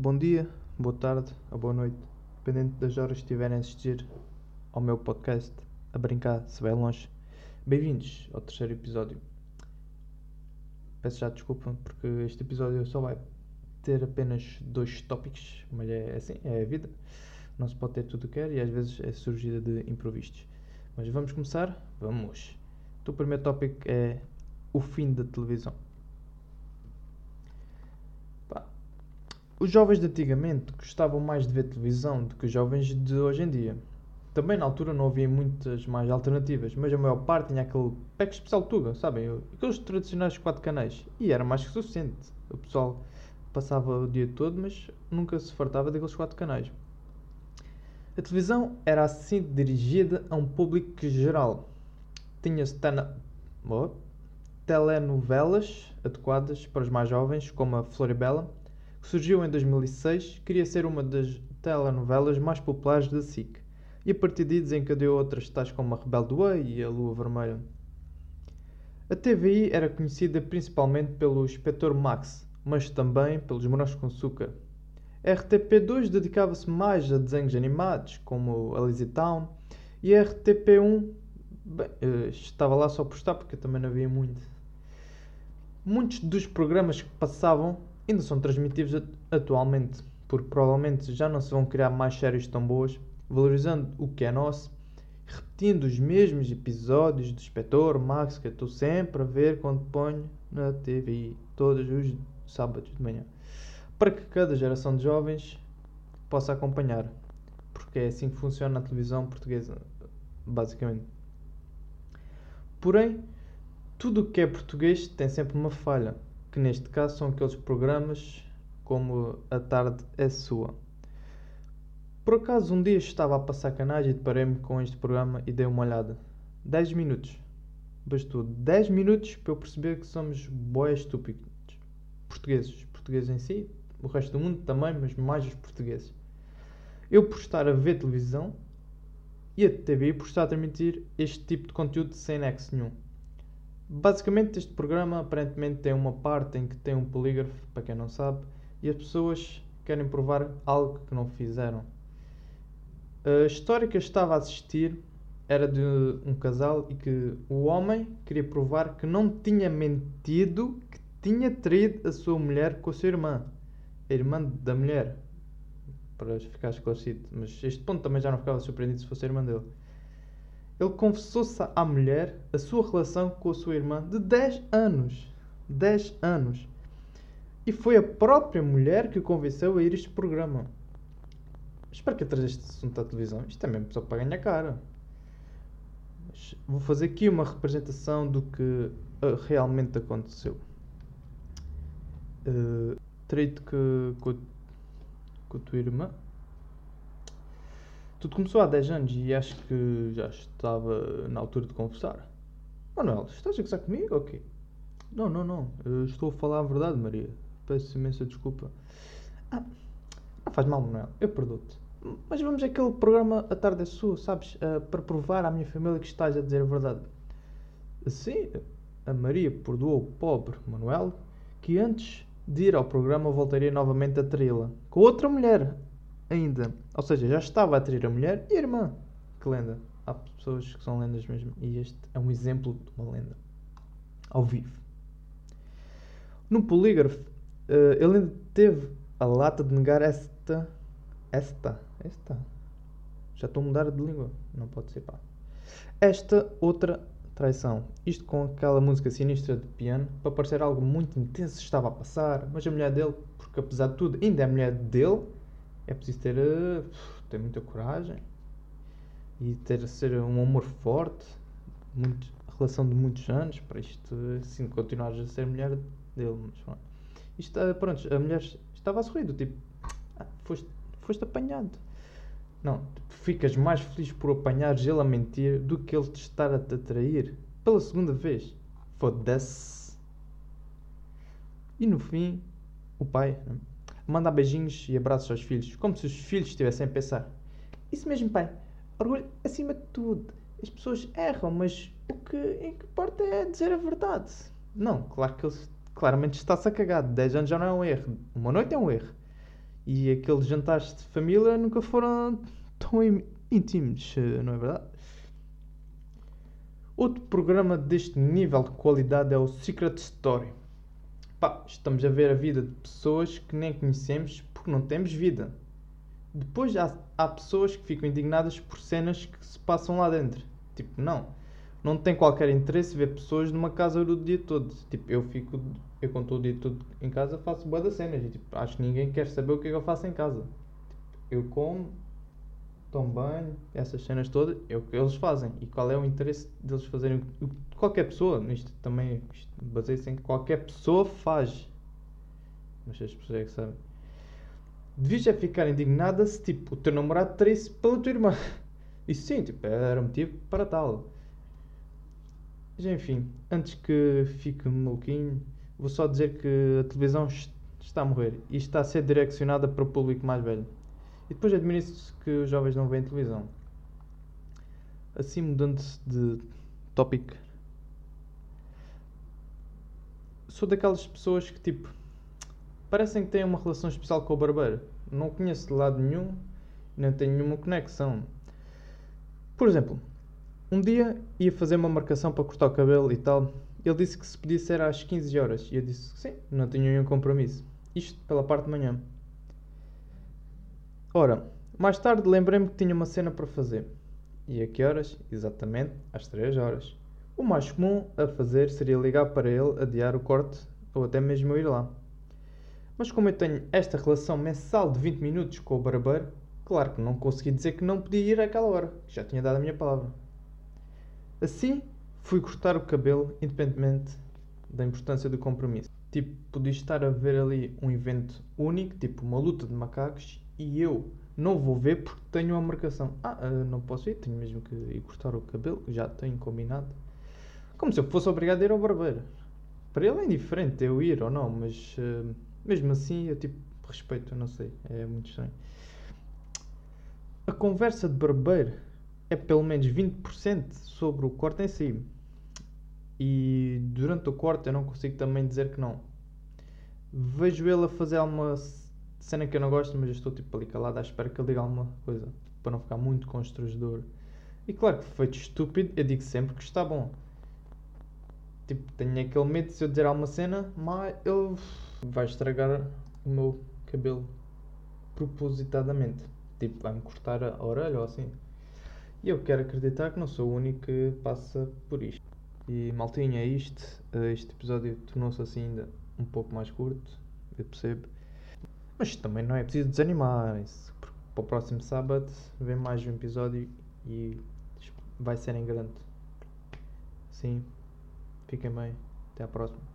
Bom dia, boa tarde ou boa noite, dependendo das horas que estiverem a assistir ao meu podcast A Brincar Se Vai Longe. Bem-vindos ao terceiro episódio. Peço já desculpa porque este episódio só vai ter apenas dois tópicos, mas é assim, é a vida. Não se pode ter tudo o que quer e às vezes é surgida de improvistos. Mas vamos começar? Vamos! Então, o primeiro tópico é o fim da televisão. Os jovens de antigamente gostavam mais de ver televisão do que os jovens de hoje em dia. Também na altura não havia muitas mais alternativas, mas a maior parte tinha aquele pack especial Tuga, sabem? Aqueles tradicionais quatro canais. E era mais que suficiente. O pessoal passava o dia todo, mas nunca se fartava daqueles quatro canais. A televisão era assim dirigida a um público geral. Tinha-se tena- oh, telenovelas adequadas para os mais jovens, como a Floribela, que surgiu em 2006, queria ser uma das telenovelas mais populares da SIC. E a partir daí desencadeou outras tais como a Rebelde Way e a Lua Vermelha. A TVI era conhecida principalmente pelo Inspetor Max, mas também pelos Morangos com Açúcar. A RTP2 dedicava-se mais a desenhos animados, como a Lazy Town, e a RTP1 bem, eh, estava lá só por estar, porque também não havia muito. Muitos dos programas que passavam ainda são transmitidos at- atualmente, porque provavelmente já não se vão criar mais séries tão boas, valorizando o que é nosso, repetindo os mesmos episódios do Inspetor Max que eu estou sempre a ver quando ponho na TV, todos os sábados de manhã, para que cada geração de jovens possa acompanhar, porque é assim que funciona a televisão portuguesa, basicamente. Porém, tudo o que é português tem sempre uma falha, que neste caso são aqueles programas como A Tarde é Sua. Por acaso um dia estava a passar canais e deparei-me com este programa e dei uma olhada. 10 minutos. Bastou 10 minutos para eu perceber que somos boés estúpidos. Portugueses. Portugueses em si, o resto do mundo também, mas mais os portugueses. Eu por estar a ver televisão e a TV por estar a transmitir este tipo de conteúdo sem nexo nenhum. Basicamente, este programa aparentemente tem uma parte em que tem um polígrafo, para quem não sabe, e as pessoas querem provar algo que não fizeram. A história que eu estava a assistir era de um casal e que o homem queria provar que não tinha mentido, que tinha traído a sua mulher com a sua irmã, a irmã da mulher, para ficar esclarecido. Mas este ponto também já não ficava surpreendido se fosse a irmã dele. Ele confessou-se à mulher a sua relação com a sua irmã de 10 anos. 10 anos. E foi a própria mulher que o convenceu a ir este programa. Espero que traga este assunto à televisão. Isto é mesmo só para ganhar cara. Vou fazer aqui uma representação do que uh, realmente aconteceu. Uh, que, com, com a tua irmã. Tudo começou há 10 anos e acho que já estava na altura de confessar. Manuel, estás a gozar comigo ou quê? Não, não, não. Eu estou a falar a verdade, Maria. Peço imensa desculpa. Ah, não faz mal, Manuel. Eu perdoo-te. Mas vamos àquele programa A Tarde é Sua, sabes? Ah, para provar à minha família que estás a dizer a verdade. Assim, a Maria perdoou o pobre Manuel, que antes de ir ao programa voltaria novamente a traí-la. Com outra mulher, ainda. Ou seja, já estava a trair a mulher e a irmã. Que lenda. Há pessoas que são lendas mesmo. E este é um exemplo de uma lenda. Ao vivo. No polígrafo, eh, ele ainda teve a lata de negar esta. Esta. Esta. Já estou a mudar de língua. Não pode ser pá. Esta outra traição. Isto com aquela música sinistra de piano, para parecer algo muito intenso estava a passar. Mas a mulher dele, porque apesar de tudo, ainda é a mulher dele, é preciso ter, eh, ter muita coragem e ter ser um amor forte, muito, relação de muitos anos, para isto assim continuares a ser mulher dele. Mas, pronto. Isto, eh, pronto, a mulher estava a sorrir, tipo, ah, foste, foste apanhado. Não, tu ficas mais feliz por apanhares ele a mentir do que ele te estar a te atrair pela segunda vez. Foda-se. E no fim, o pai né, manda beijinhos e abraços aos filhos, como se os filhos estivessem a pensar: Isso mesmo, pai, orgulho acima de tudo. As pessoas erram, mas o que importa é dizer a verdade. Não, claro que ele claramente está-se a cagar. 10 anos já não é um erro. Uma noite é um erro. E aqueles jantares de família nunca foram tão íntimos, eh, não é verdade? Outro programa deste nível de qualidade é o Secret Story. Pá, estamos a ver a vida de pessoas que nem conhecemos porque não temos vida. Depois há, há pessoas que ficam indignadas por cenas que se passam lá dentro. Tipo, não. Não tem qualquer interesse ver pessoas numa casa o dia todo. Tipo, eu fico. Eu estou o dia todo em casa faço boa das cenas. E, tipo, acho que ninguém quer saber o que é que eu faço em casa. Tipo, eu como, tomo banho, essas cenas todas, é o que eles fazem. E qual é o interesse deles fazerem qualquer pessoa, isto também baseia-se em que qualquer pessoa faz. Mas as pessoas é que sabem. Devias já ficar indignada se tipo o teu namorado traísse pela tua irmã. Isso sim, tipo, era motivo para tal. Mas enfim, antes que fique maluquinho, vou só dizer que a televisão está a morrer e está a ser direcionada para o público mais velho. E depois admira-se que os jovens não veem televisão. Assim, mudando-se de tópico, sou daquelas pessoas que, tipo, parecem que têm uma relação especial com o barbeiro. Não conheço de lado nenhum, nem tenho nenhuma conexão. Por exemplo, um dia ia fazer uma marcação para cortar o cabelo e tal. Ele disse que se podia ser às 15 horas. E eu disse que sim, não tinha nenhum compromisso. Isto pela parte de manhã. Ora, mais tarde lembrei-me que tinha uma cena para fazer. E a que horas? Exatamente às 3 horas. O mais comum a fazer seria ligar para ele, adiar o corte ou até mesmo ir lá. Mas como eu tenho esta relação mensal de 20 minutos com o barbeiro, claro que não consegui dizer que não podia ir àquela hora, que já tinha dado a minha palavra. Assim, fui cortar o cabelo independentemente da importância do compromisso. Tipo, podia estar a ver ali um evento único, tipo uma luta de macacos, e eu não vou ver porque tenho uma marcação. Ah, uh, não posso ir, tenho mesmo que ir cortar o cabelo, já tenho combinado. Como se eu fosse obrigado a ir ao barbeiro. Para ele é indiferente eu ir ou não, mas uh, mesmo assim eu tipo respeito, não sei, é muito estranho. A conversa de barbeiro é pelo menos 20% sobre o corte em si. E durante o corte eu não consigo também dizer que não. Vejo ele a fazer alguma cena que eu não gosto, mas eu estou tipo ali calado à espera que ele diga alguma coisa para não ficar muito constrangedor. E claro que feito estúpido, eu digo sempre que está bom. Tipo, tenho aquele medo de se eu dizer alguma cena, mas ele vai estragar o meu cabelo propositadamente. Tipo, vai-me cortar a orelha ou assim. E eu quero acreditar que não sou o único que passa por isto. E maltinha, é isto. Este episódio tornou-se assim ainda um pouco mais curto, eu percebo. Mas também não é preciso desanimarem-se, porque para o próximo sábado vem mais um episódio e vai ser em grande. Sim, fiquem bem, até à próxima.